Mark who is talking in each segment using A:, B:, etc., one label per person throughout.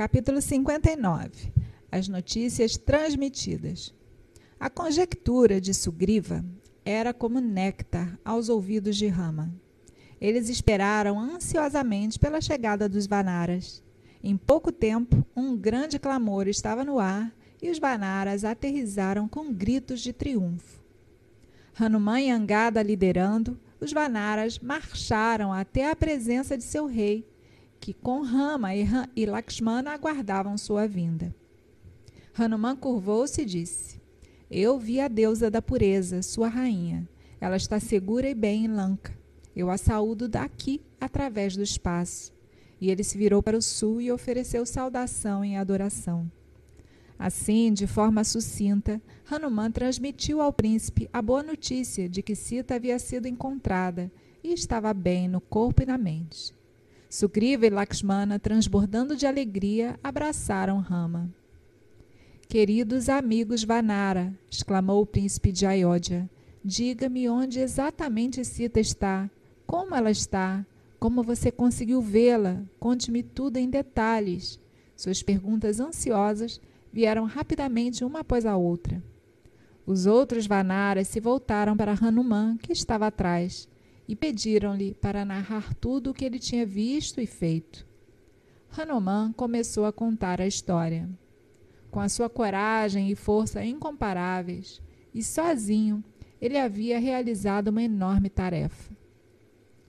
A: Capítulo 59 As notícias transmitidas. A conjectura de Sugriva era como néctar aos ouvidos de Rama. Eles esperaram ansiosamente pela chegada dos Vanaras. Em pouco tempo, um grande clamor estava no ar e os Vanaras aterrizaram com gritos de triunfo. Hanuman e Angada liderando, os Vanaras marcharam até a presença de seu rei que com Rama e Lakshmana aguardavam sua vinda. Hanuman curvou-se e disse: Eu vi a deusa da pureza, sua rainha. Ela está segura e bem em Lanka. Eu a saúdo daqui, através do espaço. E ele se virou para o sul e ofereceu saudação em adoração. Assim, de forma sucinta, Hanuman transmitiu ao príncipe a boa notícia de que Sita havia sido encontrada e estava bem no corpo e na mente. Sugriva e Lakshmana, transbordando de alegria, abraçaram Rama. Queridos amigos Vanara, exclamou o príncipe de Ayodhya, diga-me onde exatamente Sita está, como ela está, como você conseguiu vê-la, conte-me tudo em detalhes. Suas perguntas ansiosas vieram rapidamente uma após a outra. Os outros Vanaras se voltaram para Hanuman, que estava atrás, e pediram-lhe para narrar tudo o que ele tinha visto e feito. Hanuman começou a contar a história. Com a sua coragem e força incomparáveis, e sozinho, ele havia realizado uma enorme tarefa.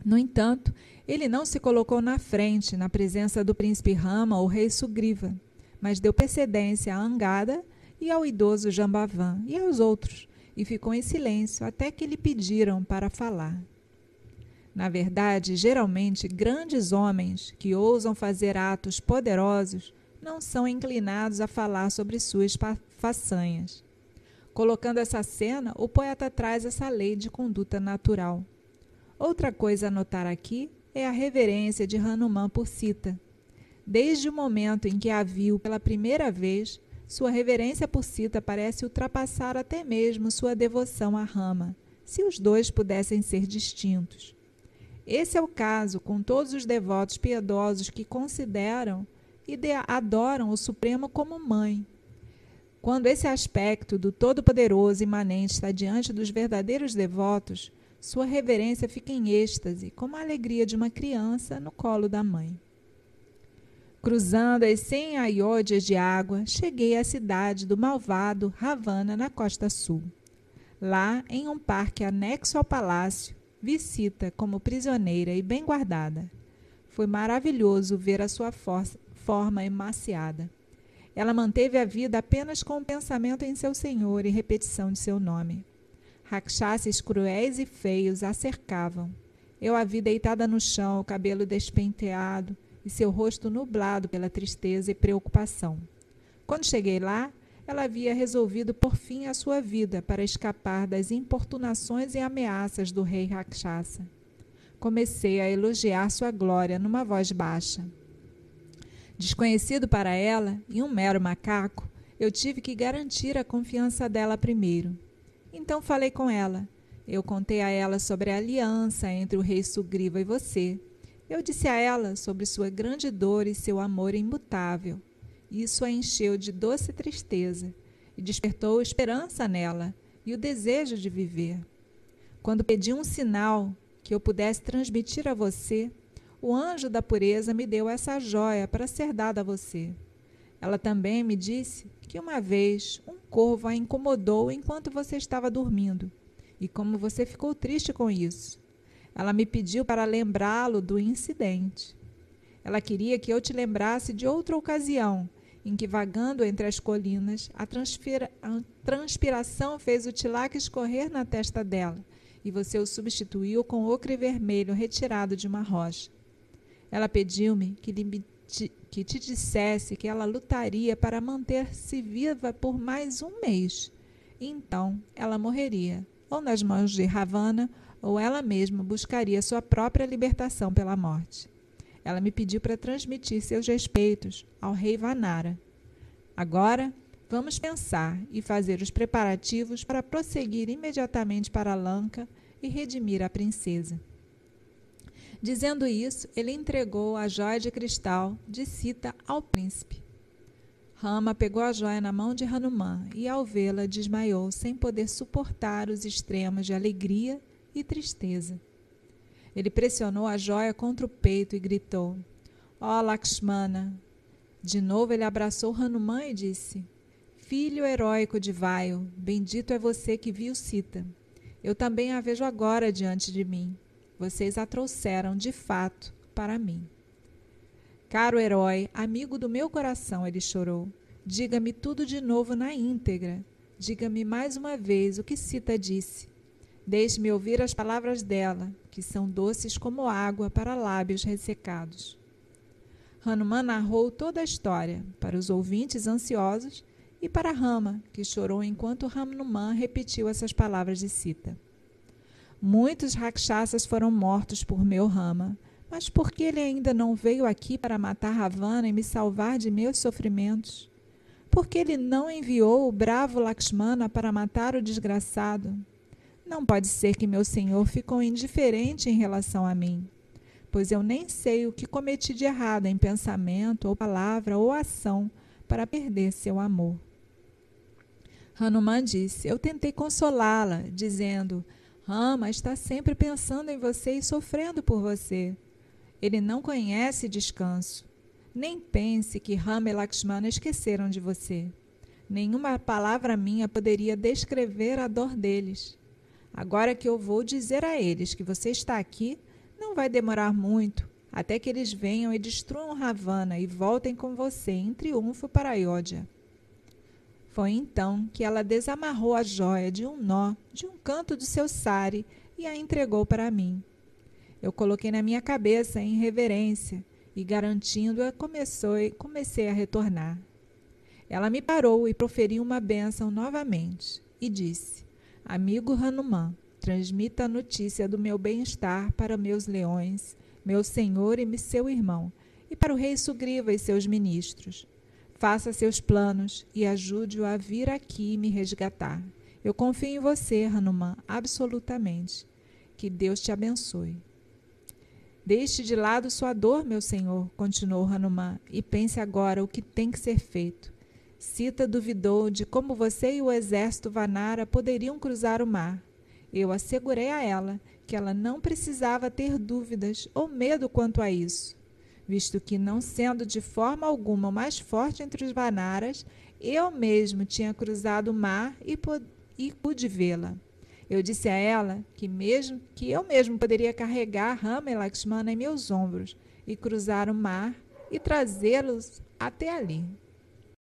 A: No entanto, ele não se colocou na frente, na presença do príncipe Rama ou rei Sugriva, mas deu precedência à Angada e ao idoso Jambavan e aos outros, e ficou em silêncio até que lhe pediram para falar. Na verdade, geralmente, grandes homens que ousam fazer atos poderosos não são inclinados a falar sobre suas façanhas. Colocando essa cena, o poeta traz essa lei de conduta natural. Outra coisa a notar aqui é a reverência de Hanuman por Sita. Desde o momento em que a viu pela primeira vez, sua reverência por Sita parece ultrapassar até mesmo sua devoção a Rama, se os dois pudessem ser distintos. Esse é o caso com todos os devotos piedosos que consideram e adoram o Supremo como mãe. Quando esse aspecto do Todo-Poderoso imanente está diante dos verdadeiros devotos, sua reverência fica em êxtase, como a alegria de uma criança no colo da mãe. Cruzando as cem aiódias de água, cheguei à cidade do malvado Ravana, na costa sul. Lá, em um parque anexo ao palácio, visita como prisioneira e bem guardada. Foi maravilhoso ver a sua for forma emaciada. Ela manteve a vida apenas com o pensamento em seu senhor e repetição de seu nome. Rakshasas cruéis e feios a cercavam. Eu a vi deitada no chão, o cabelo despenteado e seu rosto nublado pela tristeza e preocupação. Quando cheguei lá, ela havia resolvido por fim a sua vida para escapar das importunações e ameaças do rei Rakshasa. Comecei a elogiar sua glória numa voz baixa. Desconhecido para ela e um mero macaco, eu tive que garantir a confiança dela primeiro. Então falei com ela. Eu contei a ela sobre a aliança entre o rei Sugriva e você. Eu disse a ela sobre sua grande dor e seu amor imutável. Isso a encheu de doce tristeza e despertou esperança nela e o desejo de viver. Quando pedi um sinal que eu pudesse transmitir a você, o anjo da pureza me deu essa joia para ser dada a você. Ela também me disse que uma vez um corvo a incomodou enquanto você estava dormindo e como você ficou triste com isso. Ela me pediu para lembrá-lo do incidente. Ela queria que eu te lembrasse de outra ocasião em que, vagando entre as colinas, a, a transpiração fez o tilaque escorrer na testa dela, e você o substituiu com ocre vermelho retirado de uma rocha. Ela pediu-me que, que te dissesse que ela lutaria para manter-se viva por mais um mês. Então ela morreria, ou nas mãos de Ravana, ou ela mesma buscaria sua própria libertação pela morte. Ela me pediu para transmitir seus respeitos ao rei Vanara. Agora, vamos pensar e fazer os preparativos para prosseguir imediatamente para Lanka e redimir a princesa. Dizendo isso, ele entregou a joia de cristal de Sita ao príncipe. Rama pegou a joia na mão de Hanuman e, ao vê-la, desmaiou, sem poder suportar os extremos de alegria e tristeza. Ele pressionou a joia contra o peito e gritou: Ó oh, Lakshmana! De novo ele abraçou Hanuman e disse: Filho heróico de Vaio, bendito é você que viu Sita. Eu também a vejo agora diante de mim. Vocês a trouxeram de fato para mim. Caro herói, amigo do meu coração, ele chorou. Diga-me tudo de novo na íntegra. Diga-me mais uma vez o que Sita disse. Deixe-me ouvir as palavras dela, que são doces como água para lábios ressecados. Hanuman narrou toda a história para os ouvintes ansiosos e para Rama, que chorou enquanto Hanuman repetiu essas palavras de Sita. Muitos rakshasas foram mortos por meu Rama, mas por que ele ainda não veio aqui para matar Ravana e me salvar de meus sofrimentos? Por que ele não enviou o bravo Lakshmana para matar o desgraçado? Não pode ser que meu senhor ficou indiferente em relação a mim, pois eu nem sei o que cometi de errado em pensamento, ou palavra, ou ação, para perder seu amor. Hanuman disse: Eu tentei consolá-la, dizendo: Rama está sempre pensando em você e sofrendo por você. Ele não conhece descanso. Nem pense que Rama e Lakshmana esqueceram de você. Nenhuma palavra minha poderia descrever a dor deles. Agora que eu vou dizer a eles que você está aqui, não vai demorar muito, até que eles venham e destruam Ravana e voltem com você em triunfo para Ayodhya. Foi então que ela desamarrou a joia de um nó de um canto do seu sari e a entregou para mim. Eu coloquei na minha cabeça em reverência e, garantindo-a, comecei a retornar. Ela me parou e proferiu uma bênção novamente e disse: Amigo Hanuman, transmita a notícia do meu bem-estar para meus leões, meu senhor e seu irmão, e para o rei Sugriva e seus ministros. Faça seus planos e ajude-o a vir aqui e me resgatar. Eu confio em você, Hanuman, absolutamente. Que Deus te abençoe. Deixe de lado sua dor, meu senhor, continuou Hanuman, e pense agora o que tem que ser feito. Sita duvidou de como você e o exército Vanara poderiam cruzar o mar. Eu assegurei a ela que ela não precisava ter dúvidas ou medo quanto a isso visto que, não sendo de forma alguma o mais forte entre os Vanaras, eu mesmo tinha cruzado o mar e, e pude vê-la. Eu disse a ela que mesmo que eu mesmo poderia carregar Rama e Lakshmana em meus ombros e cruzar o mar e trazê-los até ali.